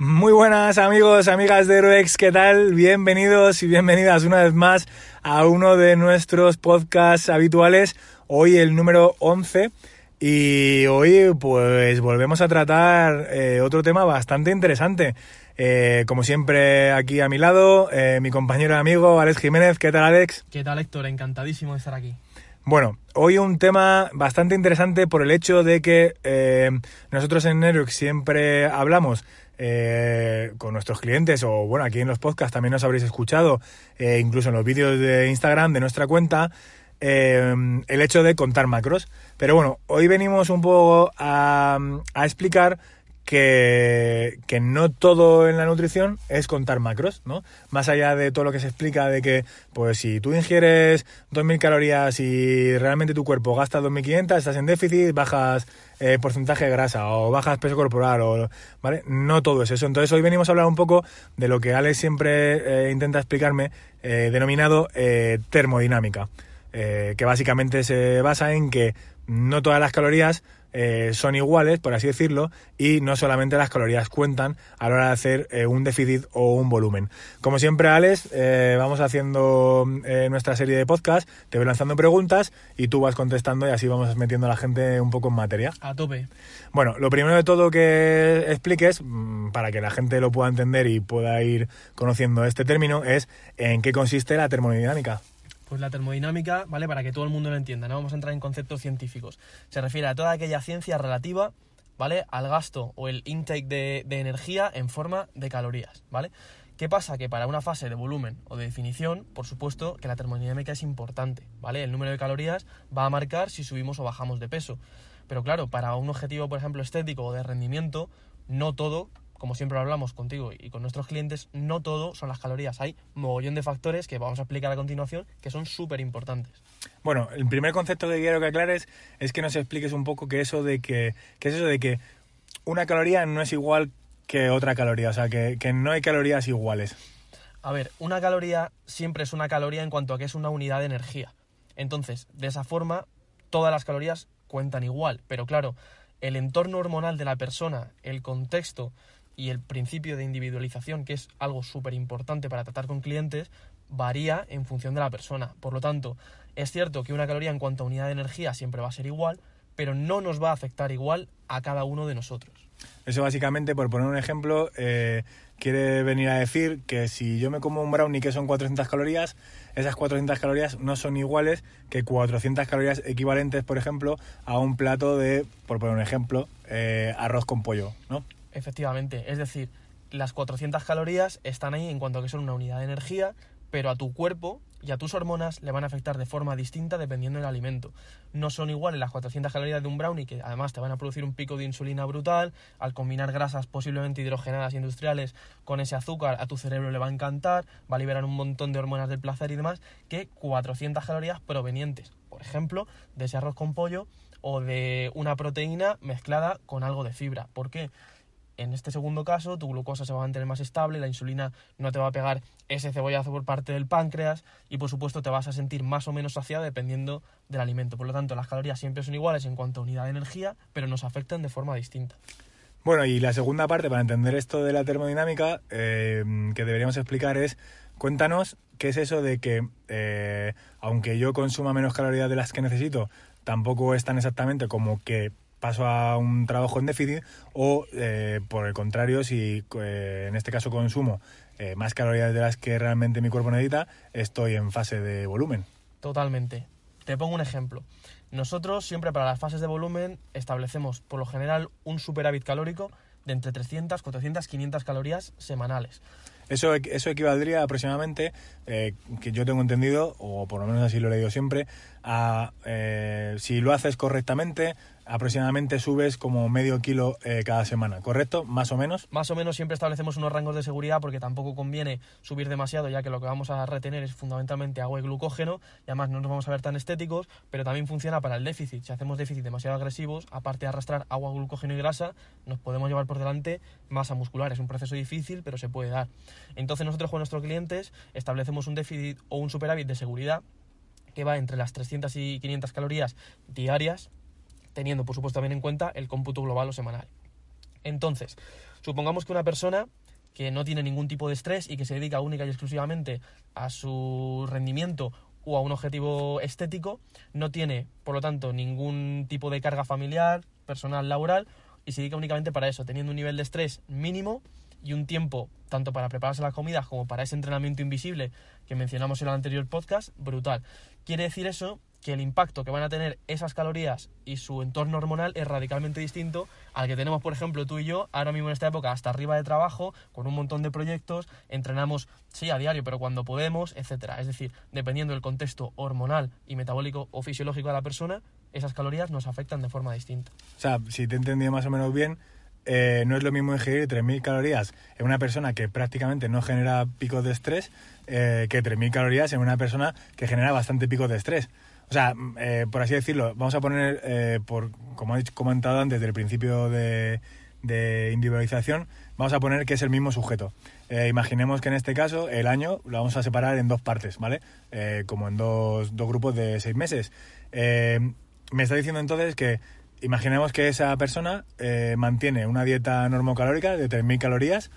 Muy buenas amigos, amigas de Heroex, ¿qué tal? Bienvenidos y bienvenidas una vez más a uno de nuestros podcasts habituales, hoy el número 11 y hoy pues volvemos a tratar eh, otro tema bastante interesante. Eh, como siempre aquí a mi lado, eh, mi compañero y amigo Alex Jiménez, ¿qué tal Alex? ¿Qué tal Héctor? Encantadísimo de estar aquí. Bueno, hoy un tema bastante interesante por el hecho de que nosotros en Heroex siempre hablamos eh, con nuestros clientes o bueno, aquí en los podcasts también nos habréis escuchado, eh, incluso en los vídeos de Instagram de nuestra cuenta, eh, el hecho de contar macros. Pero bueno, hoy venimos un poco a, a explicar que, no todo en la nutrición es contar macros, ¿no? Más allá de todo lo que se explica de que, pues si tú ingieres 2.000 calorías y realmente tu cuerpo gasta 2.500, estás en déficit, bajas eh, porcentaje de grasa o bajas peso corporal, o, ¿vale? No todo es eso. Entonces hoy venimos a hablar un poco de lo que Alex siempre eh, intenta explicarme, eh, denominado termodinámica, que básicamente se basa en que no todas las calorías eh, son iguales, por así decirlo, y no solamente las calorías cuentan a la hora de hacer eh, un déficit o un volumen. Como siempre, Alex, eh, vamos haciendo nuestra serie de podcast, te voy lanzando preguntas y tú vas contestando y así vamos metiendo a la gente un poco en materia. A tope. Bueno, lo primero de todo que expliques, mm, para que la gente lo pueda entender y pueda ir conociendo este término, es en qué consiste la termodinámica. Pues la termodinámica, ¿vale? Para que todo el mundo lo entienda, no vamos a entrar en conceptos científicos. Se refiere a toda aquella ciencia relativa, ¿vale? Al gasto o el intake de, de energía en forma de calorías, ¿vale? ¿Qué pasa? Que para una fase de volumen o de definición, por supuesto que la termodinámica es importante, ¿vale? El número de calorías va a marcar si subimos o bajamos de peso. Pero claro, para un objetivo, por ejemplo, estético o de rendimiento, no todo como siempre hablamos contigo y con nuestros clientes, no todo son las calorías. Hay mogollón de factores que vamos a explicar a continuación que son súper importantes. Bueno, el primer concepto que quiero que aclares es que nos expliques un poco que eso de que, que es eso de que una caloría no es igual que otra caloría, o sea, que, que no hay calorías iguales. A ver, una caloría siempre es una caloría en cuanto a que es una unidad de energía. Entonces, de esa forma, todas las calorías cuentan igual. Pero claro, el entorno hormonal de la persona, el contexto, y el principio de individualización, que es algo súper importante para tratar con clientes, varía en función de la persona. Por lo tanto, es cierto que una caloría en cuanto a unidad de energía siempre va a ser igual, pero no nos va a afectar igual a cada uno de nosotros. Eso básicamente, por poner un ejemplo, eh, quiere venir a decir que si yo me como un brownie que son 400 calorías, esas 400 calorías no son iguales que 400 calorías equivalentes, por ejemplo, a un plato de, por poner un ejemplo, eh, arroz con pollo, ¿no? Efectivamente, es decir, las 400 calorías están ahí en cuanto a que son una unidad de energía, pero a tu cuerpo y a tus hormonas le van a afectar de forma distinta dependiendo del alimento. No son iguales las 400 calorías de un brownie, que además te van a producir un pico de insulina brutal, al combinar grasas posiblemente hidrogenadas industriales con ese azúcar, a tu cerebro le va a encantar, va a liberar un montón de hormonas del placer y demás, que 400 calorías provenientes, por ejemplo, de ese arroz con pollo o de una proteína mezclada con algo de fibra. ¿Por qué? En este segundo caso, tu glucosa se va a mantener más estable, la insulina no te va a pegar ese cebollazo por parte del páncreas y, por supuesto, te vas a sentir más o menos saciado dependiendo del alimento. Por lo tanto, las calorías siempre son iguales en cuanto a unidad de energía, pero nos afectan de forma distinta. Bueno, y la segunda parte, para entender esto de la termodinámica, eh, que deberíamos explicar es, cuéntanos qué es eso de que, eh, aunque yo consuma menos calorías de las que necesito, tampoco es tan exactamente como que paso a un trabajo en déficit o eh, por el contrario si eh, en este caso consumo eh, más calorías de las que realmente mi cuerpo necesita estoy en fase de volumen. Totalmente. Te pongo un ejemplo. Nosotros siempre para las fases de volumen establecemos por lo general un superávit calórico de entre 300, 400, 500 calorías semanales Eso, eso equivaldría aproximadamente, eh, que yo tengo entendido, o por lo menos así lo he leído siempre, a eh, si lo haces correctamente, aproximadamente subes como medio kilo eh, cada semana, ¿correcto? Más o menos. Más o menos siempre establecemos unos rangos de seguridad porque tampoco conviene subir demasiado, ya que lo que vamos a retener es fundamentalmente agua y glucógeno, y además no nos vamos a ver tan estéticos, pero también funciona para el déficit. Si hacemos déficit demasiado agresivos, aparte de arrastrar agua, glucógeno y grasa, nos podemos llevar por delante masa muscular. Es un proceso difícil, pero se puede dar. Entonces nosotros con nuestros clientes establecemos un déficit o un superávit de seguridad que va entre las 300 y 500 calorías diarias teniendo por supuesto también en cuenta el cómputo global o semanal. Entonces, supongamos que una persona que no tiene ningún tipo de estrés y que se dedica única y exclusivamente a su rendimiento o a un objetivo estético, no tiene, por lo tanto, ningún tipo de carga familiar, personal, laboral, y se dedica únicamente para eso, teniendo un nivel de estrés mínimo y un tiempo tanto para prepararse las comidas como para ese entrenamiento invisible que mencionamos en el anterior podcast, brutal. Quiere decir eso que el impacto que van a tener esas calorías y su entorno hormonal es radicalmente distinto al que tenemos, por ejemplo, tú y yo, ahora mismo en esta época, hasta arriba de trabajo, con un montón de proyectos, entrenamos, sí, a diario, pero cuando podemos, etcétera. Es decir, dependiendo del contexto hormonal y metabólico o fisiológico de la persona, esas calorías nos afectan de forma distinta. O sea, si te he entendido más o menos bien, eh, no es lo mismo ingerir 3.000 calorías en una persona que prácticamente no genera picos de estrés eh, que 3.000 calorías en una persona que genera bastante picos de estrés. O sea, eh, por así decirlo, vamos a poner, por como he comentado antes del principio de, individualización, vamos a poner que es el mismo sujeto. Imaginemos que en este caso el año lo vamos a separar en dos partes, ¿vale? como en dos, dos, grupos de seis meses. me está diciendo entonces que imaginemos que esa persona mantiene una dieta normocalórica de 3.000 calorías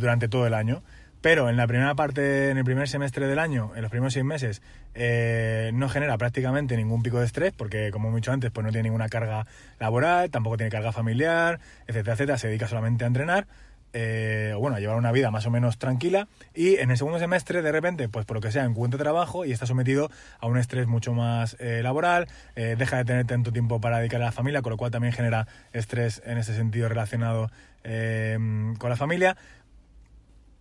durante todo el año. Pero en la primera parte, en el primer semestre del año, en los primeros seis meses, eh, no genera prácticamente ningún pico de estrés, porque como he dicho antes, pues no tiene ninguna carga laboral, tampoco tiene carga familiar, etcétera, etcétera, se dedica solamente a entrenar. Eh, bueno, a llevar una vida más o menos tranquila y en el segundo semestre de repente, pues por lo que sea, encuentra trabajo y está sometido a un estrés mucho más eh, laboral, deja de tener tanto tiempo para dedicar a la familia, con lo cual también genera estrés en ese sentido relacionado con la familia.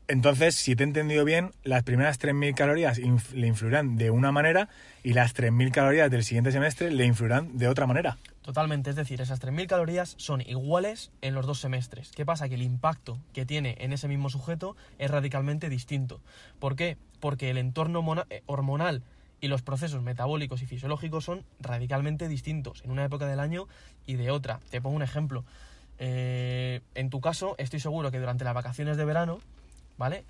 Entonces, si te he entendido bien, las primeras 3.000 calorías le influirán de una manera y las 3.000 calorías del siguiente semestre le influirán de otra manera. Totalmente, es decir, esas 3.000 calorías son iguales en los dos semestres. ¿Qué pasa? Que el impacto que tiene en ese mismo sujeto es radicalmente distinto. ¿Por qué? Porque el entorno eh, hormonal y los procesos metabólicos y fisiológicos son radicalmente distintos en una época del año y de otra. Te pongo un ejemplo. Eh, en tu caso, estoy seguro que durante las vacaciones de verano ¿vale?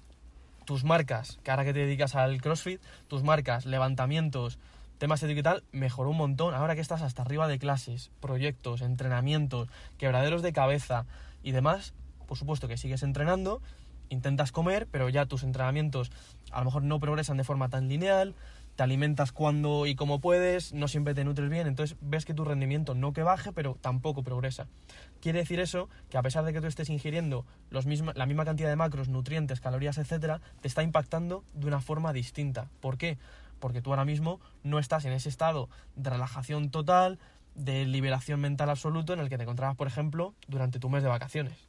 Tus marcas, que ahora que te dedicas al CrossFit, tus marcas, levantamientos, temas de y tal, mejoró un montón. Ahora que estás hasta arriba de clases, proyectos, entrenamientos, quebraderos de cabeza y demás, por supuesto que sigues entrenando, intentas comer, pero ya tus entrenamientos a lo mejor no progresan de forma tan lineal, te alimentas cuando y como puedes, no siempre te nutres bien, entonces ves que tu rendimiento no que baje, pero tampoco progresa. Quiere decir eso que a pesar de que tú estés ingiriendo los la misma cantidad de macros, nutrientes, calorías, etcétera, te está impactando de una forma distinta. ¿Por qué? Porque tú ahora mismo no estás en ese estado de relajación total, de liberación mental absoluto en el que te encontrabas, por ejemplo, durante tu mes de vacaciones.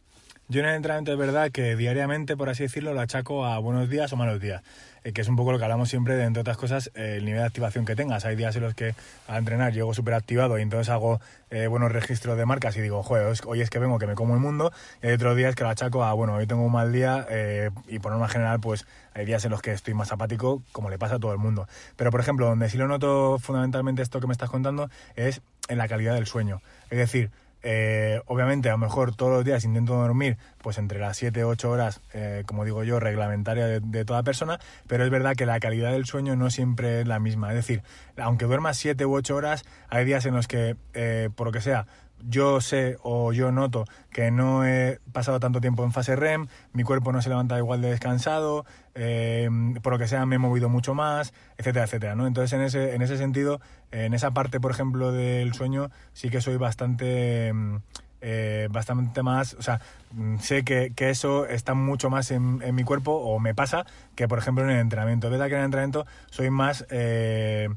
Yo en el entrenamiento es verdad que diariamente, por así decirlo, lo achaco a buenos días o malos días, eh, que es un poco lo que hablamos siempre de, entre otras cosas, eh, el nivel de activación que tengas. Hay días en los que al entrenar llego súper activado y entonces hago eh, buenos registros de marcas y digo, joder, hoy es que vengo que me como el mundo, y hay otros días que lo achaco a, bueno, hoy tengo un mal día y por norma general, pues hay días en los que estoy más apático, como le pasa a todo el mundo. Pero, por ejemplo, donde sí lo noto fundamentalmente esto que me estás contando es en la calidad del sueño. Es decir, eh, obviamente, a lo mejor todos los días intento dormir pues entre las 7 o 8 horas, eh, como digo yo, reglamentaria de, toda persona, pero es verdad que la calidad del sueño no siempre es la misma. Es decir, aunque duermas 7 u 8 horas, hay días en los que, eh, por lo que sea, yo sé o yo noto que no he pasado tanto tiempo en fase REM, mi cuerpo no se levanta igual de descansado, eh, por lo que sea me he movido mucho más, etcétera, etcétera, ¿no? Entonces en ese, en ese sentido, en esa parte, por ejemplo, del sueño, sí que soy bastante... Eh, bastante más, o sea, sé que, eso está mucho más en, mi cuerpo o me pasa que, por ejemplo, en el entrenamiento. Es verdad que en el entrenamiento soy más... Eh,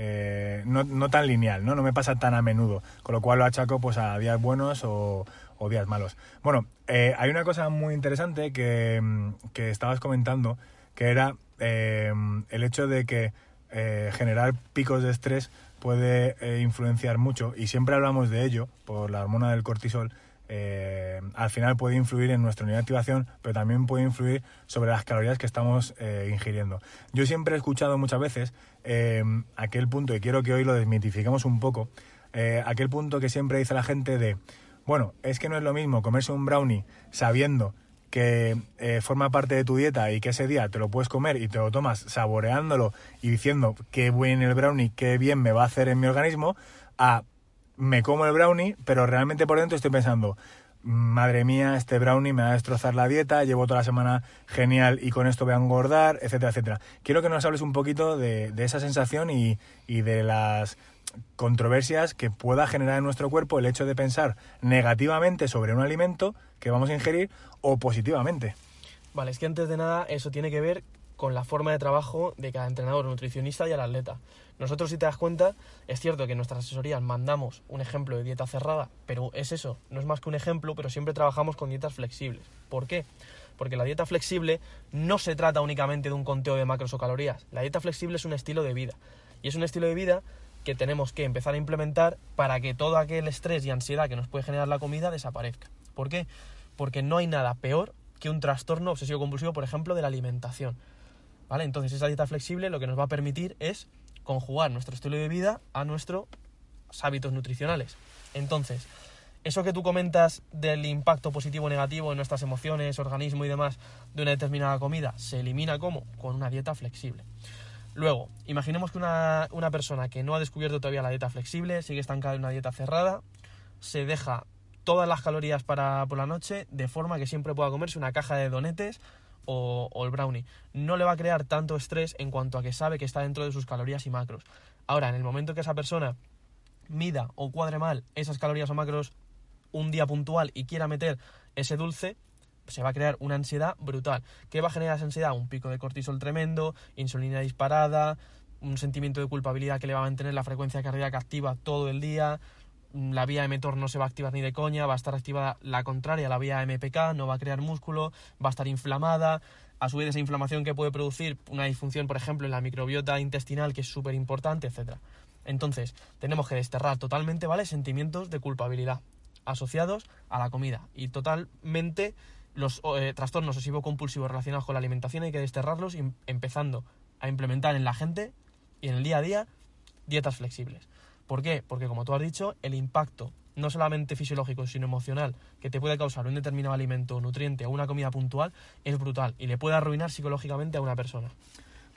eh, no, no, tan lineal, ¿no? No me pasa tan a menudo, con lo cual lo achaco pues a días buenos o, días malos. Bueno, eh, hay una cosa muy interesante que, mm, que estabas comentando, que era eh, el hecho de que generar picos de estrés puede influenciar mucho, y siempre hablamos de ello, por la hormona del cortisol, eh, al final puede influir en nuestra unidad de activación, pero también puede influir sobre las calorías que estamos eh, ingiriendo. Yo siempre he escuchado muchas veces eh, aquel punto, y quiero que hoy lo desmitifiquemos un poco, aquel punto que siempre dice la gente de, bueno, es que no es lo mismo comerse un brownie sabiendo que forma parte de tu dieta y que ese día te lo puedes comer y te lo tomas saboreándolo y diciendo qué buen el brownie, qué bien me va a hacer en mi organismo, a me como el brownie, pero realmente por dentro estoy pensando, madre mía, este brownie me va a destrozar la dieta, llevo toda la semana genial y con esto voy a engordar, etcétera, etcétera. Quiero que nos hables un poquito de, esa sensación y, y de las controversias que pueda generar en nuestro cuerpo el hecho de pensar negativamente sobre un alimento que vamos a ingerir o positivamente. Vale, es que antes de nada eso tiene que ver con la forma de trabajo de cada entrenador, nutricionista y al atleta. Nosotros, si te das cuenta, es cierto que en nuestras asesorías mandamos un ejemplo de dieta cerrada, pero es eso, no es más que un ejemplo, pero siempre trabajamos con dietas flexibles. ¿Por qué? Porque la dieta flexible no se trata únicamente de un conteo de macros o calorías. La dieta flexible es un estilo de vida. Y es un estilo de vida que tenemos que empezar a implementar para que todo aquel estrés y ansiedad que nos puede generar la comida desaparezca. ¿Por qué? Porque no hay nada peor que un trastorno obsesivo compulsivo, por ejemplo, de la alimentación. ¿Vale? Entonces esa dieta flexible lo que nos va a permitir es conjugar nuestro estilo de vida a nuestros hábitos nutricionales. Entonces, eso que tú comentas del impacto positivo o negativo en nuestras emociones, organismo y demás de una determinada comida, se elimina como? Con una dieta flexible. Luego, imaginemos que una, una persona que no ha descubierto todavía la dieta flexible, sigue estancada en una dieta cerrada, se deja todas las calorías para por la noche de forma que siempre pueda comerse una caja de donetes o, el brownie. No le va a crear tanto estrés en cuanto a que sabe que está dentro de sus calorías y macros. Ahora, en el momento que esa persona mida o cuadre mal esas calorías o macros un día puntual y quiera meter ese dulce, se va a crear una ansiedad brutal. ¿Qué va a generar esa ansiedad? Un pico de cortisol tremendo, insulina disparada, un sentimiento de culpabilidad que le va a mantener la frecuencia cardíaca activa todo el día, la vía mTOR no se va a activar ni de coña, va a estar activada la contraria, la vía MPK, no va a crear músculo, va a estar inflamada, a su vez esa inflamación que puede producir una disfunción, por ejemplo, en la microbiota intestinal, que es súper importante, etc. Entonces, tenemos que desterrar totalmente, ¿vale? Sentimientos de culpabilidad asociados a la comida y totalmente los eh, trastornos obsesivo-compulsivos relacionados con la alimentación hay que desterrarlos y empezando a implementar en la gente y en el día a día dietas flexibles. ¿Por qué? Porque como tú has dicho, el impacto no solamente fisiológico, sino emocional que te puede causar un determinado alimento, nutriente o una comida puntual es brutal y le puede arruinar psicológicamente a una persona.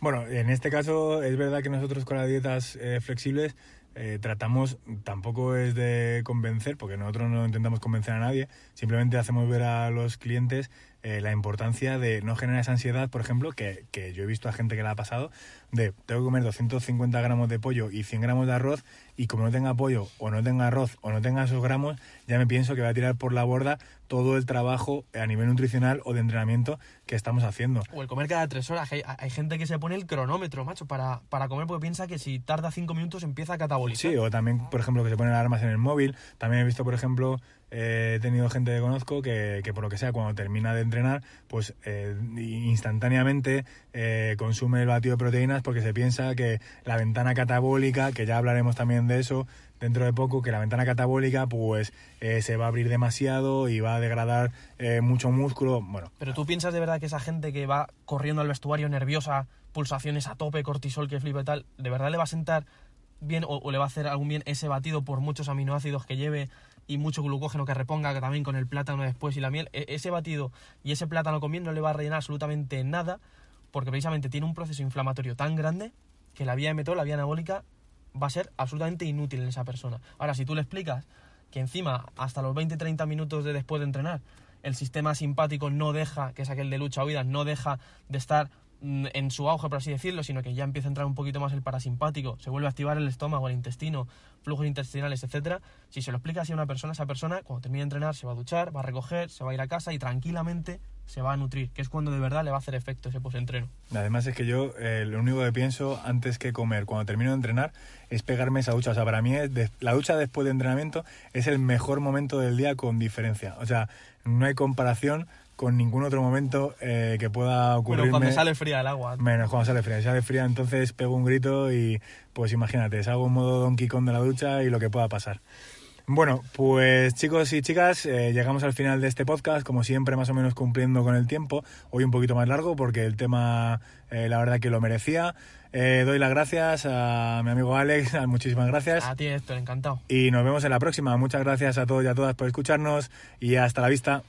Bueno, en este caso es verdad que nosotros con las dietas eh, flexibles eh, tratamos, tampoco es de convencer, porque nosotros no intentamos convencer a nadie, simplemente hacemos ver a los clientes eh, la importancia de no generar esa ansiedad, por ejemplo, que, que, yo he visto a gente que la ha pasado, de tengo que comer 250 gramos de pollo y 100 gramos de arroz, y como no tenga pollo, o no tenga arroz, o no tenga esos gramos, ya me pienso que va a tirar por la borda todo el trabajo a nivel nutricional o de entrenamiento que estamos haciendo. O el comer cada tres horas. Hay, hay gente que se pone el cronómetro, macho, para, para comer porque piensa que si tarda cinco minutos empieza a catabolizar. Sí, o también, por ejemplo, que se ponen alarmas en el móvil. También he visto, por ejemplo, eh, he tenido gente que conozco que, que, por lo que sea, cuando termina de entrenar, pues eh, instantáneamente eh, consume el batido de proteínas porque se piensa que la ventana catabólica, que ya hablaremos también de eso dentro de poco, que la ventana catabólica pues eh, se va a abrir demasiado y va a degradar eh, mucho músculo. Bueno. Pero tú piensas de verdad que esa gente que va corriendo al vestuario nerviosa, pulsaciones a tope, cortisol que flipa y tal, ¿de verdad le va a sentar bien o, le va a hacer algún bien ese batido por muchos aminoácidos que lleve? y mucho glucógeno que reponga, que también con el plátano después y la miel, e, ese batido y ese plátano con miel no le va a rellenar absolutamente nada, porque precisamente tiene un proceso inflamatorio tan grande que la vía mTOR, la vía anabólica, va a ser absolutamente inútil en esa persona. Ahora, si tú le explicas que encima, hasta los 20-30 minutos de después de entrenar, el sistema simpático no deja, que es aquel de lucha o vida, no deja de estar mm, en su auge, por así decirlo, sino que ya empieza a entrar un poquito más el parasimpático, se vuelve a activar el estómago, el intestino, flujos intestinales, etcétera. Si se lo explica así a una persona, esa persona, cuando termine de entrenar, se va a duchar, va a recoger, se va a ir a casa y tranquilamente se va a nutrir, que es cuando de verdad le va a hacer efecto ese post-entreno. Además es que yo eh, lo único que pienso antes que comer, cuando termino de entrenar, es pegarme esa ducha. O sea, para mí es de- la ducha después de entrenamiento es el mejor momento del día con diferencia. O sea, no hay comparación con ningún otro momento eh, que pueda ocurrirme. Bueno, cuando sale fría el agua. Menos cuando sale fría. Si sale fría, entonces pego un grito y pues imagínate, salgo en modo Donkey Kong de la ducha y lo que pueda pasar. Bueno, pues chicos y chicas, eh, llegamos al final de este podcast, como siempre más o menos cumpliendo con el tiempo, hoy un poquito más largo porque el tema eh, la verdad que lo merecía. Eh, doy las gracias a mi amigo Alex, muchísimas gracias. A ti, Héctor, encantado. Y nos vemos en la próxima. Muchas gracias a todos y a todas por escucharnos y hasta la vista.